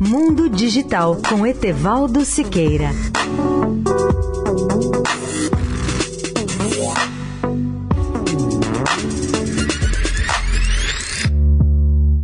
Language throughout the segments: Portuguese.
Mundo Digital com Etevaldo Siqueira.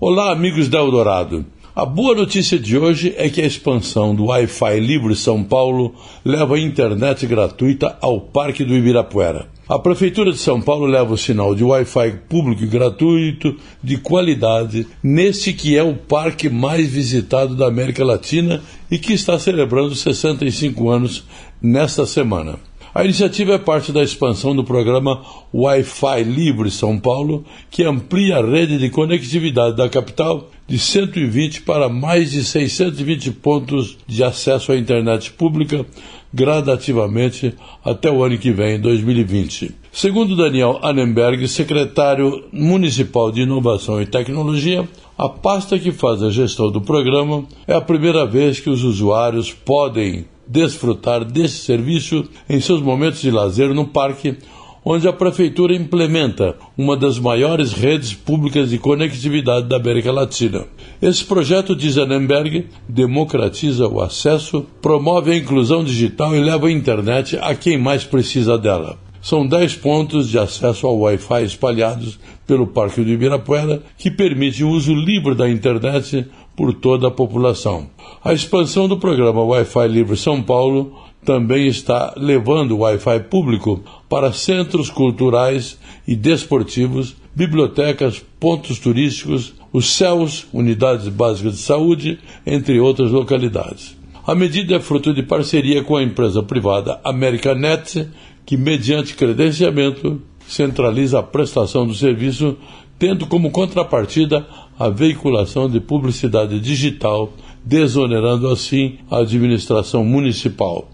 Olá, amigos da Eldorado. A boa notícia de hoje é que a expansão do Wi-Fi Livre São Paulo leva a internet gratuita ao Parque do Ibirapuera. A Prefeitura de São Paulo leva o sinal de Wi-Fi público e gratuito de qualidade nesse que é o parque mais visitado da América Latina e que está celebrando 65 anos nesta semana. A iniciativa é parte da expansão do programa Wi-Fi Livre São Paulo, que amplia a rede de conectividade da capital de 120 para mais de 620 pontos de acesso à internet pública gradativamente até o ano que vem, 2020. Segundo Daniel Annenberg, secretário municipal de Inovação e Tecnologia, a pasta que faz a gestão do programa é a primeira vez que os usuários podem desfrutar desse serviço em seus momentos de lazer no parque, onde a Prefeitura implementa uma das maiores redes públicas de conectividade da América Latina. Esse projeto, diz Annenberg, democratiza o acesso, promove a inclusão digital e leva a internet a quem mais precisa dela. São 10 pontos de acesso ao Wi-Fi espalhados pelo Parque do Ibirapuera que permite o uso livre da internet por toda a população. A expansão do programa Wi-Fi Livre São Paulo também está levando o Wi-Fi público para centros culturais e desportivos, bibliotecas, pontos turísticos, os CELS, unidades básicas de saúde, entre outras localidades. A medida é fruto de parceria com a empresa privada Americanet, que, mediante credenciamento, centraliza a prestação do serviço, tendo como contrapartida a veiculação de publicidade digital, desonerando assim a administração municipal.